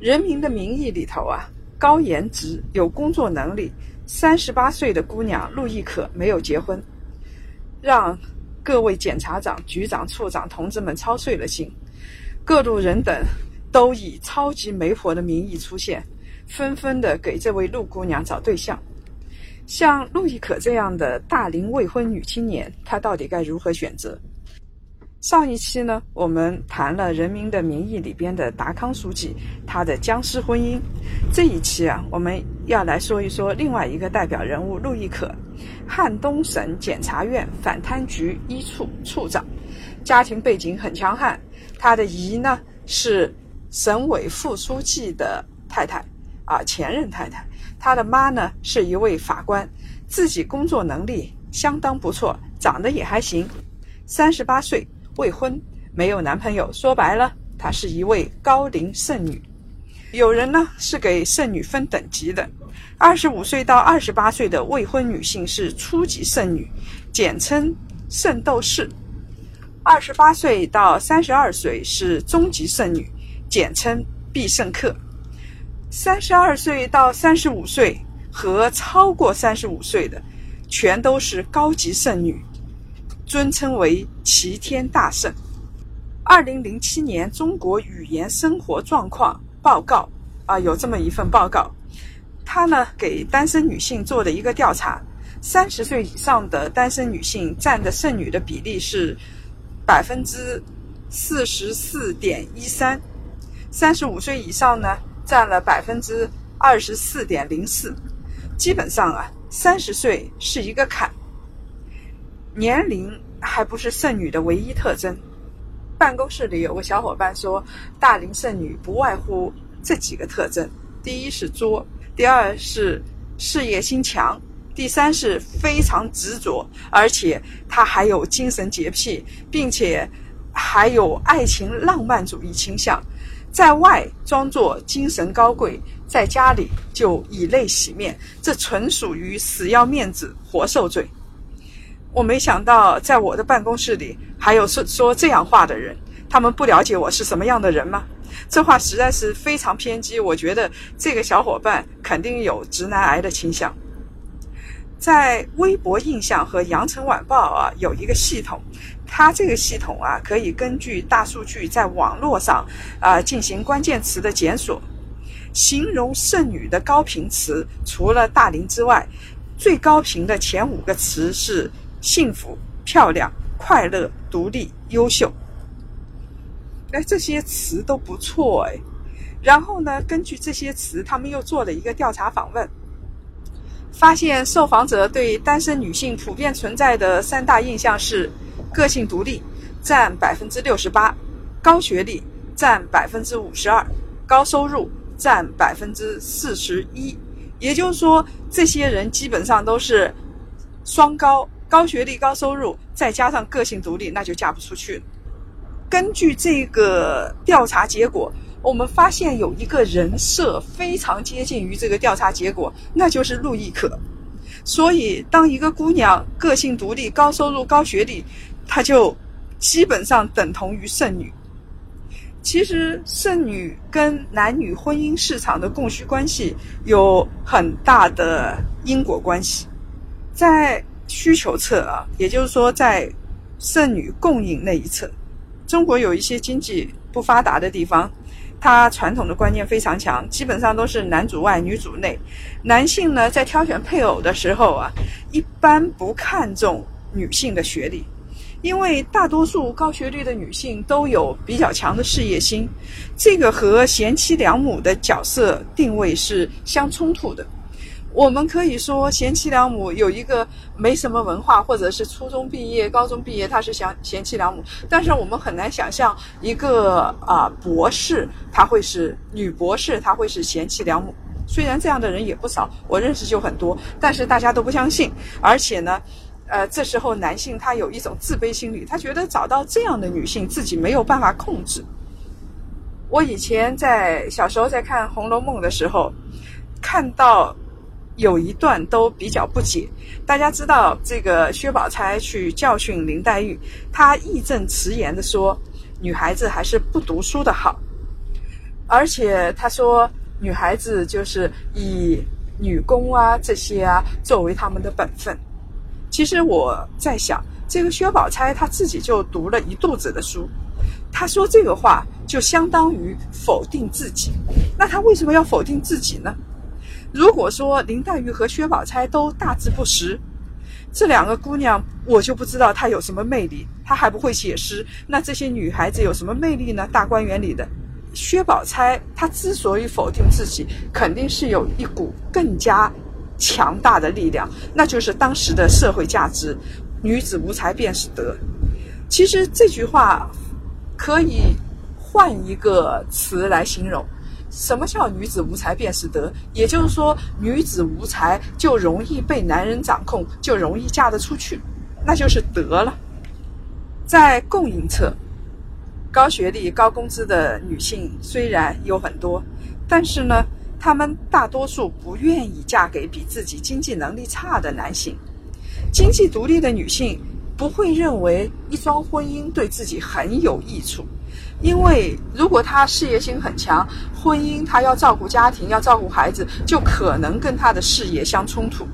人民的名义》里头啊。高颜值、有工作能力、三十八岁的姑娘陆亦可没有结婚，让各位检察长、局长、处长同志们操碎了心。各路人等都以超级媒婆的名义出现，纷纷的给这位陆姑娘找对象。像陆亦可这样的大龄未婚女青年，她到底该如何选择？上一期呢，我们谈了《人民的名义》里边的达康书记他的僵尸婚姻。这一期啊，我们要来说一说另外一个代表人物陆亦可，汉东省检察院反贪局一处处长，家庭背景很强悍。他的姨呢是省委副书记的太太，啊前任太太。他的妈呢是一位法官，自己工作能力相当不错，长得也还行，三十八岁。未婚，没有男朋友，说白了，她是一位高龄剩女。有人呢是给剩女分等级的，二十五岁到二十八岁的未婚女性是初级剩女，简称圣斗士；二十八岁到三十二岁是中级剩女，简称必胜客；三十二岁到三十五岁和超过三十五岁的，全都是高级剩女。尊称为齐天大圣。二零零七年《中国语言生活状况报告》啊，有这么一份报告，他呢给单身女性做的一个调查，三十岁以上的单身女性占的剩女的比例是百分之四十四点一三，三十五岁以上呢占了百分之二十四点零四，基本上啊，三十岁是一个坎。年龄还不是剩女的唯一特征。办公室里有个小伙伴说，大龄剩女不外乎这几个特征：第一是作，第二是事业心强，第三是非常执着，而且她还有精神洁癖，并且还有爱情浪漫主义倾向。在外装作精神高贵，在家里就以泪洗面，这纯属于死要面子活受罪。我没想到，在我的办公室里还有说说这样话的人。他们不了解我是什么样的人吗？这话实在是非常偏激。我觉得这个小伙伴肯定有直男癌的倾向。在微博印象和羊城晚报啊，有一个系统，它这个系统啊，可以根据大数据在网络上啊进行关键词的检索。形容剩女的高频词，除了大龄之外，最高频的前五个词是。幸福、漂亮、快乐、独立、优秀，哎，这些词都不错哎。然后呢，根据这些词，他们又做了一个调查访问，发现受访者对单身女性普遍存在的三大印象是：个性独立占百分之六十八，高学历占百分之五十二，高收入占百分之四十一。也就是说，这些人基本上都是双高。高学历、高收入，再加上个性独立，那就嫁不出去了。根据这个调查结果，我们发现有一个人设非常接近于这个调查结果，那就是陆亦可。所以，当一个姑娘个性独立、高收入、高学历，她就基本上等同于剩女。其实，剩女跟男女婚姻市场的供需关系有很大的因果关系，在。需求侧啊，也就是说，在剩女供应那一侧，中国有一些经济不发达的地方，它传统的观念非常强，基本上都是男主外女主内。男性呢，在挑选配偶的时候啊，一般不看重女性的学历，因为大多数高学历的女性都有比较强的事业心，这个和贤妻良母的角色定位是相冲突的。我们可以说贤妻良母有一个没什么文化，或者是初中毕业、高中毕业，她是贤贤妻良母。但是我们很难想象一个啊博士，她会是女博士，她会是贤妻良母。虽然这样的人也不少，我认识就很多，但是大家都不相信。而且呢，呃，这时候男性他有一种自卑心理，他觉得找到这样的女性，自己没有办法控制。我以前在小时候在看《红楼梦》的时候，看到。有一段都比较不解。大家知道，这个薛宝钗去教训林黛玉，她义正辞严地说：“女孩子还是不读书的好。”而且她说：“女孩子就是以女工啊这些啊作为他们的本分。”其实我在想，这个薛宝钗她自己就读了一肚子的书，她说这个话就相当于否定自己。那她为什么要否定自己呢？如果说林黛玉和薛宝钗都大字不识，这两个姑娘我就不知道她有什么魅力。她还不会写诗，那这些女孩子有什么魅力呢？大观园里的薛宝钗，她之所以否定自己，肯定是有一股更加强大的力量，那就是当时的社会价值：女子无才便是德。其实这句话可以换一个词来形容。什么叫女子无才便是德？也就是说，女子无才就容易被男人掌控，就容易嫁得出去，那就是德了。在供应侧，高学历、高工资的女性虽然有很多，但是呢，她们大多数不愿意嫁给比自己经济能力差的男性。经济独立的女性不会认为一桩婚姻对自己很有益处。因为如果他事业心很强，婚姻他要照顾家庭，要照顾孩子，就可能跟他的事业相冲突。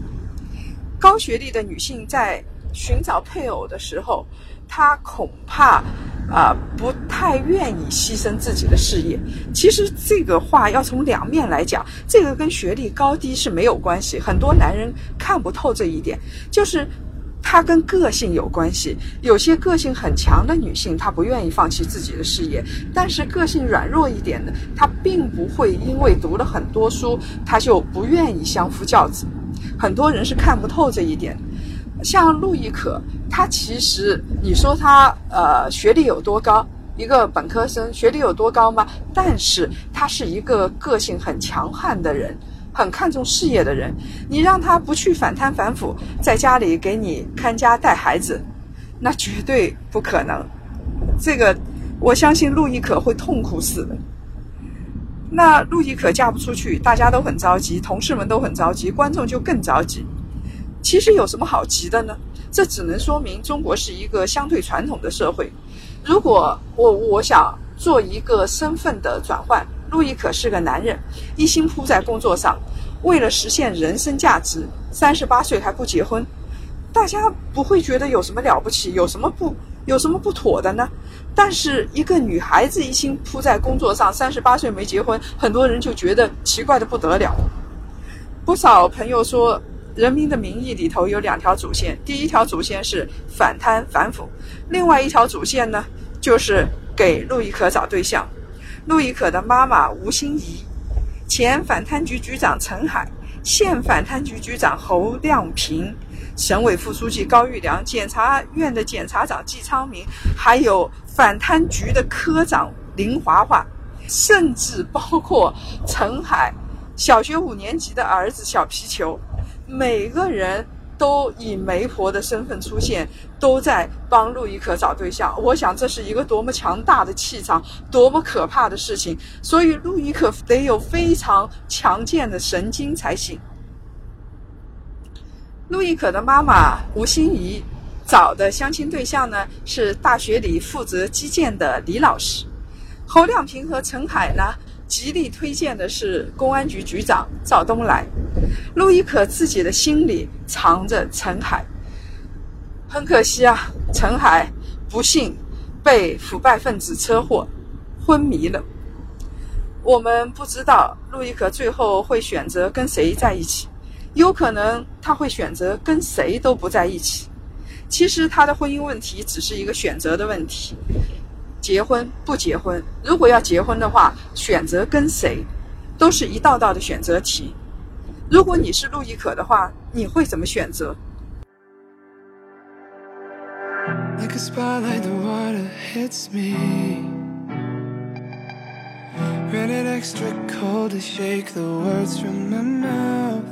高学历的女性在寻找配偶的时候，她恐怕啊不太愿意牺牲自己的事业。其实这个话要从两面来讲，这个跟学历高低是没有关系。很多男人看不透这一点，就是。它跟个性有关系，有些个性很强的女性，她不愿意放弃自己的事业；但是个性软弱一点的，她并不会因为读了很多书，她就不愿意相夫教子。很多人是看不透这一点。像陆亦可，她其实你说她呃学历有多高，一个本科生学历有多高吗？但是她是一个个性很强悍的人。很看重事业的人，你让他不去反贪反腐，在家里给你看家带孩子，那绝对不可能。这个，我相信陆亦可会痛苦死的。那陆亦可嫁不出去，大家都很着急，同事们都很着急，观众就更着急。其实有什么好急的呢？这只能说明中国是一个相对传统的社会。如果我我想做一个身份的转换。陆亦可是个男人，一心扑在工作上，为了实现人生价值，三十八岁还不结婚，大家不会觉得有什么了不起，有什么不有什么不妥的呢？但是一个女孩子一心扑在工作上，三十八岁没结婚，很多人就觉得奇怪的不得了。不少朋友说，《人民的名义》里头有两条主线，第一条主线是反贪反腐，另外一条主线呢，就是给陆亦可找对象。陆亦可的妈妈吴欣怡，前反贪局局长陈海，现反贪局局长侯亮平，省委副书记高玉良，检察院的检察长季昌明，还有反贪局的科长林华华，甚至包括陈海小学五年级的儿子小皮球，每个人。都以媒婆的身份出现，都在帮陆亦可找对象。我想这是一个多么强大的气场，多么可怕的事情。所以陆亦可得有非常强健的神经才行。陆亦可的妈妈吴欣怡找的相亲对象呢，是大学里负责击剑的李老师。侯亮平和陈海呢？极力推荐的是公安局局长赵东来，陆亦可自己的心里藏着陈海。很可惜啊，陈海不幸被腐败分子车祸昏迷了。我们不知道陆亦可最后会选择跟谁在一起，有可能他会选择跟谁都不在一起。其实他的婚姻问题只是一个选择的问题。结婚不结婚？如果要结婚的话，选择跟谁，都是一道道的选择题。如果你是陆亦可的话，你会怎么选择？Like a spotlight, the water hits me. Rented extra cold to shake the words from my mouth.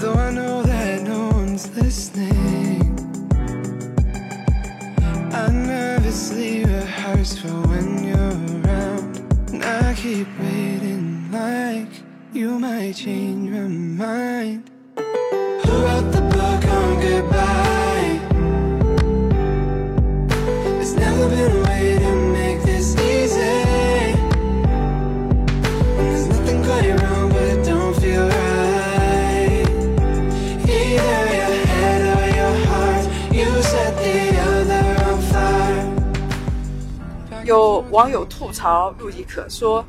Though I know that no one's listening. For when you're around. And I keep waiting like you might change my mind. 网友吐槽陆亦可说，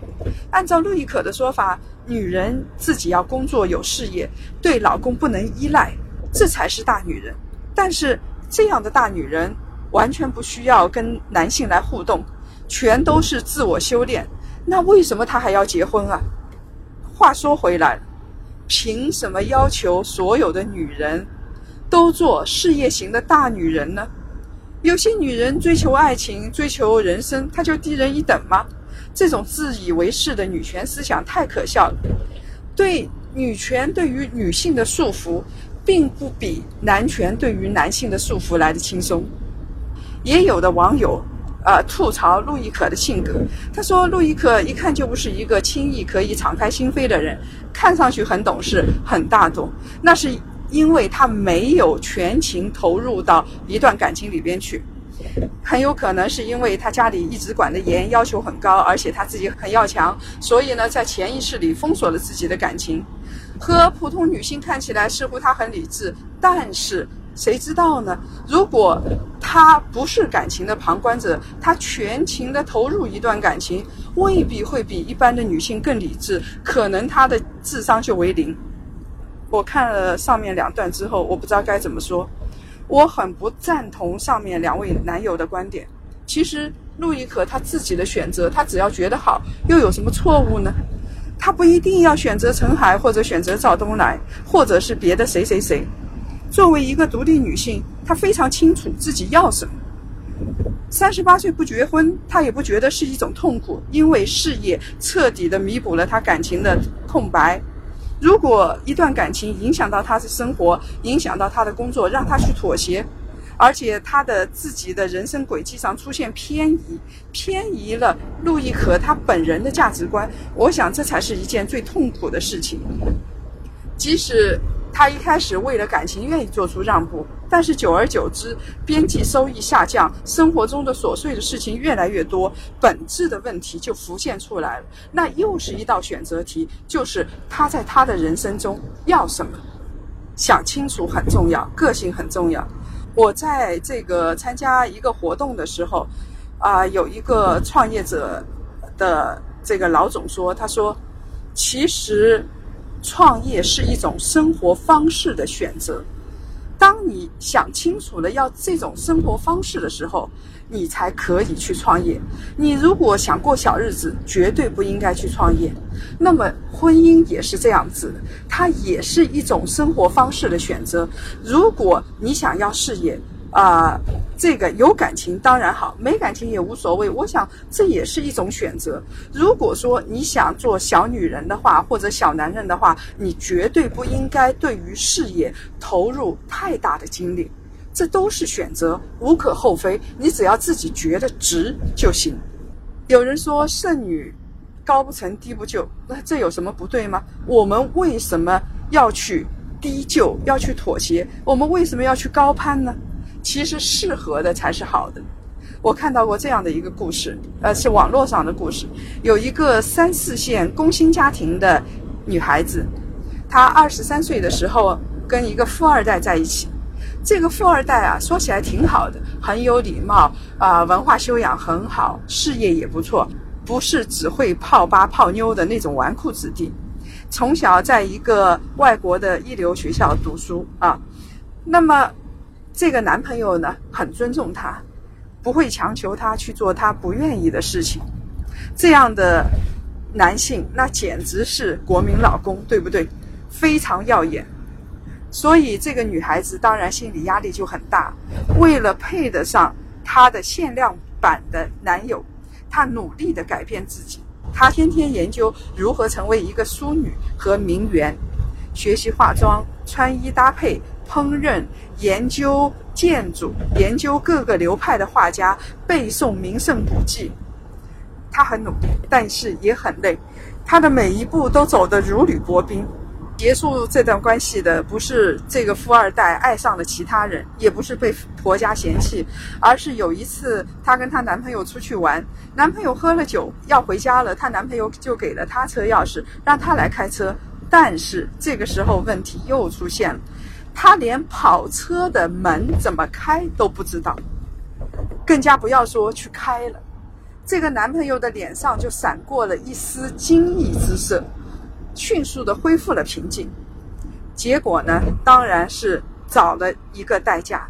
按照陆亦可的说法，女人自己要工作有事业，对老公不能依赖，这才是大女人。但是这样的大女人完全不需要跟男性来互动，全都是自我修炼。那为什么她还要结婚啊？话说回来，凭什么要求所有的女人都做事业型的大女人呢？有些女人追求爱情、追求人生，她就低人一等吗？这种自以为是的女权思想太可笑了。对女权对于女性的束缚，并不比男权对于男性的束缚来的轻松。也有的网友，呃，吐槽陆亦可的性格。他说，陆亦可一看就不是一个轻易可以敞开心扉的人，看上去很懂事、很大度，那是因为他没有全情投入到一段感情里边去。很有可能是因为他家里一直管得严，要求很高，而且他自己很要强，所以呢，在潜意识里封锁了自己的感情。和普通女性看起来似乎她很理智，但是谁知道呢？如果她不是感情的旁观者，她全情的投入一段感情，未必会比一般的女性更理智，可能她的智商就为零。我看了上面两段之后，我不知道该怎么说。我很不赞同上面两位男友的观点。其实陆亦可她自己的选择，她只要觉得好，又有什么错误呢？她不一定要选择陈海，或者选择赵东来，或者是别的谁谁谁。作为一个独立女性，她非常清楚自己要什么。三十八岁不结婚，她也不觉得是一种痛苦，因为事业彻底的弥补了她感情的空白。如果一段感情影响到他的生活，影响到他的工作，让他去妥协，而且他的自己的人生轨迹上出现偏移，偏移了陆亦可他本人的价值观，我想这才是一件最痛苦的事情。即使他一开始为了感情愿意做出让步，但是久而久之，边际收益下降，生活中的琐碎的事情越来越多，本质的问题就浮现出来了。那又是一道选择题，就是他在他的人生中要什么，想清楚很重要，个性很重要。我在这个参加一个活动的时候，啊、有一个创业者的这个老总说，他说，其实创业是一种生活方式的选择。当你想清楚了要这种生活方式的时候，你才可以去创业。你如果想过小日子，绝对不应该去创业。那么婚姻也是这样子，它也是一种生活方式的选择。如果你想要事业，啊、这个有感情当然好，没感情也无所谓。我想这也是一种选择。如果说你想做小女人的话，或者小男人的话，你绝对不应该对于事业投入太大的精力，这都是选择，无可厚非。你只要自己觉得值就行。有人说剩女高不成低不就，那这有什么不对吗？我们为什么要去低就，要去妥协？我们为什么要去高攀呢？其实适合的才是好的。我看到过这样的一个故事，呃，是网络上的故事。有一个三四线工薪家庭的女孩子，她二十三岁的时候跟一个富二代在一起。这个富二代啊，说起来挺好的，很有礼貌啊、文化修养很好，事业也不错，不是只会泡吧泡妞的那种纨绔子弟。从小在一个外国的一流学校读书啊，那么这个男朋友呢，很尊重她，不会强求她去做她不愿意的事情。这样的男性，那简直是国民老公，对不对？非常耀眼。所以这个女孩子当然心理压力就很大，为了配得上她的限量版的男友，她努力的改变自己。她天天研究如何成为一个淑女和名媛，学习化妆、穿衣搭配、烹饪，研究建筑，研究各个流派的画家，背诵名胜古迹。她很努力，但是也很累，她的每一步都走得如履薄冰。结束这段关系的不是这个富二代爱上了其他人，也不是被婆家嫌弃，而是有一次她跟她男朋友出去玩，男朋友喝了酒要回家了，她男朋友就给了她车钥匙，让她来开车。但是这个时候问题又出现了，她连跑车的门怎么开都不知道，更加不要说去开了。这个男朋友的脸上就闪过了一丝惊异之色。迅速的恢复了平静，结果呢，当然是找了一个代驾。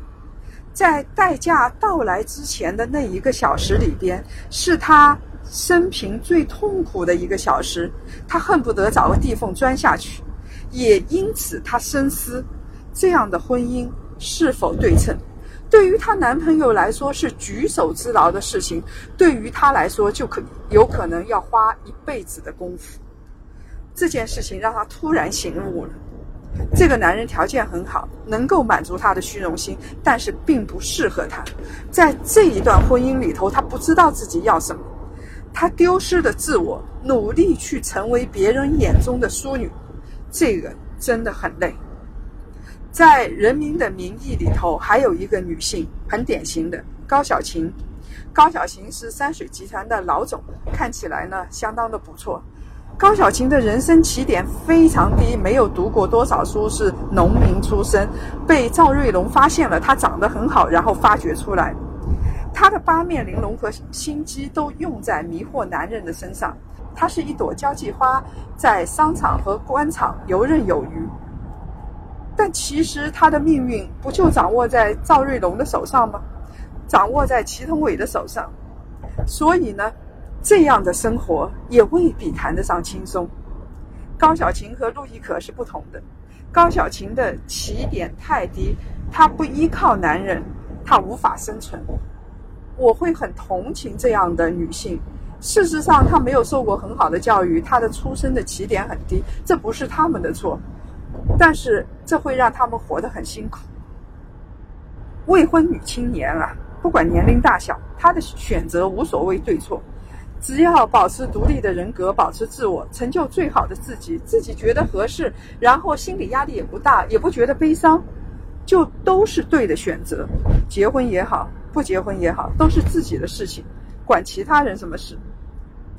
在代驾到来之前的那一个小时里边，是他生平最痛苦的一个小时，他恨不得找个地缝钻下去。也因此，他深思：这样的婚姻是否对称？对于她男朋友来说是举手之劳的事情，对于她来说就可有可能要花一辈子的功夫。这件事情让她突然醒悟了：这个男人条件很好，能够满足她的虚荣心，但是并不适合她。在这一段婚姻里头，她不知道自己要什么，她丢失了自我，努力去成为别人眼中的淑女，这个真的很累。在《人民的名义》里头，还有一个女性很典型的高小琴。高小琴是山水集团的老总，看起来呢相当的不错。高小琴的人生起点非常低，没有读过多少书，是农民出身。被赵瑞龙发现了，她长得很好，然后发掘出来。她的八面玲珑和心机都用在迷惑男人的身上。她是一朵交际花，在商场和官场游刃有余。但其实她的命运不就掌握在赵瑞龙的手上吗？掌握在祁同伟的手上。所以呢？这样的生活也未必谈得上轻松。高小琴和陆亦可是不同的。高小琴的起点太低，她不依靠男人，她无法生存。我会很同情这样的女性。事实上，她没有受过很好的教育，她的出生的起点很低，这不是他们的错。但是这会让他们活得很辛苦。未婚女青年啊，不管年龄大小，她的选择无所谓对错。只要保持独立的人格，保持自我，成就最好的自己，自己觉得合适，然后心理压力也不大，也不觉得悲伤，就都是对的选择。结婚也好，不结婚也好，都是自己的事情，管其他人什么事？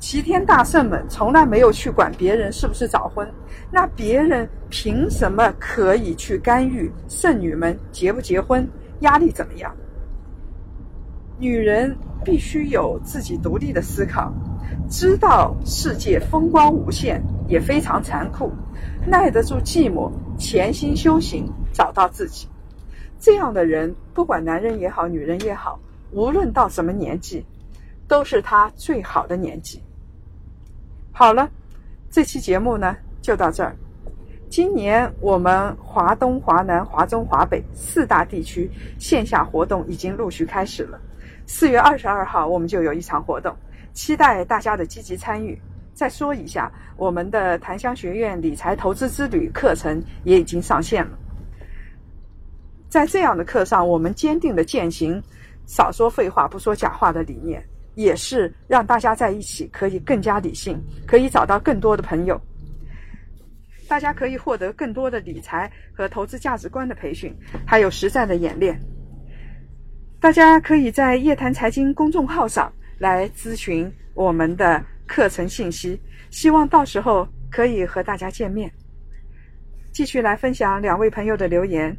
齐天大圣们从来没有去管别人是不是早婚，那别人凭什么可以去干预圣女们结不结婚，压力怎么样？女人必须有自己独立的思考，知道世界风光无限，也非常残酷，耐得住寂寞，潜心修行，找到自己。这样的人，不管男人也好，女人也好，无论到什么年纪，都是他最好的年纪。好了，这期节目呢就到这儿。今年我们华东、华南、华中、华北四大地区线下活动已经陆续开始了。四月二十二号，我们就有一场活动，期待大家的积极参与。再说一下，我们的檀香学院理财投资之旅课程也已经上线了。在这样的课上，我们坚定的践行“少说废话，不说假话”的理念，也是让大家在一起可以更加理性，可以找到更多的朋友。大家可以获得更多的理财和投资价值观的培训，还有实战的演练。大家可以在夜谈财经公众号上来咨询我们的课程信息，希望到时候可以和大家见面。继续来分享两位朋友的留言。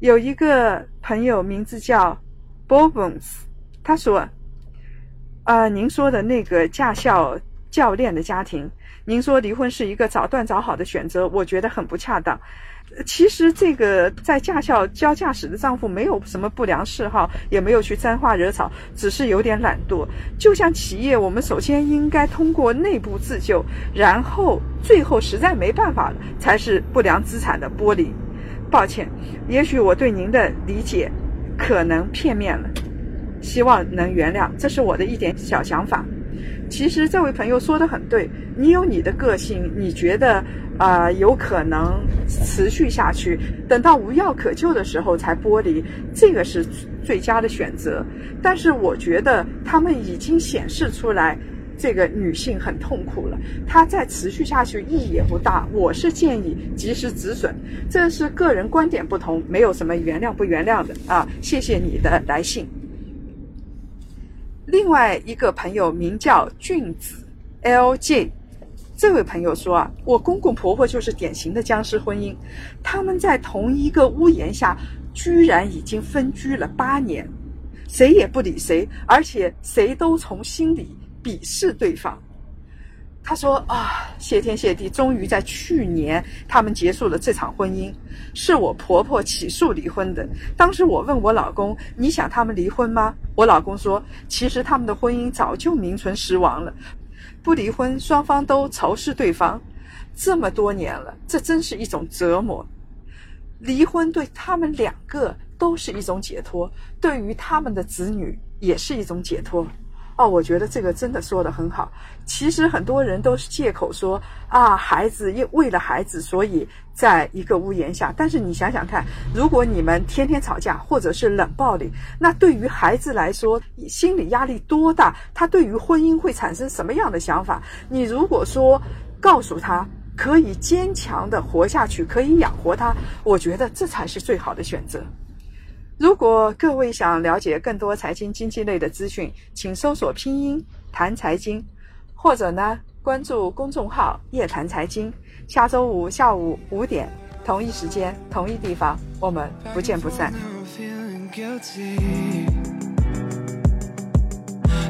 有一个朋友名字叫 Bobons，他说：“啊，您说的那个驾校教练的家庭。您说离婚是一个早断早好的选择，我觉得很不恰当。其实这个在驾校教驾驶的丈夫没有什么不良嗜好，也没有去沾花惹草，只是有点懒惰。就像企业，我们首先应该通过内部自救，然后最后实在没办法了，才是不良资产的剥离。抱歉，也许我对您的理解可能片面了，希望能原谅，这是我的一点小想法。其实这位朋友说的很对，你有你的个性，你觉得啊、有可能持续下去，等到无药可救的时候才剥离，这个是最佳的选择。但是我觉得他们已经显示出来，这个女性很痛苦了，她再持续下去意义也不大。我是建议及时止损，这是个人观点不同，没有什么原谅不原谅的啊。谢谢你的来信。另外一个朋友名叫俊子 LJ，这位朋友说啊，我公公婆婆就是典型的僵尸婚姻，他们在同一个屋檐下，居然已经分居了八年，谁也不理谁，而且谁都从心里鄙视对方。他说啊，谢天谢地，终于在去年他们结束了这场婚姻，是我婆婆起诉离婚的。当时我问我老公：“你想他们离婚吗？”我老公说：“其实他们的婚姻早就名存实亡了，不离婚，双方都仇视对方，这么多年了，这真是一种折磨。离婚对他们两个都是一种解脱，对于他们的子女也是一种解脱。”哦，我觉得这个真的说的很好。其实很多人都是借口说啊，孩子因为了孩子，所以在一个屋檐下。但是你想想看，如果你们天天吵架，或者是冷暴力，那对于孩子来说，心理压力多大？他对于婚姻会产生什么样的想法？你如果说告诉他可以坚强的活下去，可以养活他，我觉得这才是最好的选择。如果各位想了解更多财经经济类的资讯，请搜索拼音谈财经，或者呢关注公众号夜谈财经。下周五下午五点同一时间同一地方，我们不见不散。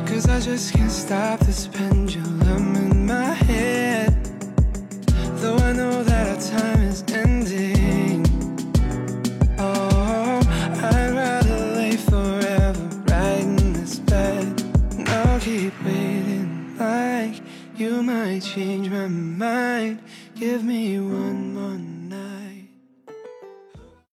Cause I just can't stop this pendulum in my head. Though I know that our time change my mind. Give me one more.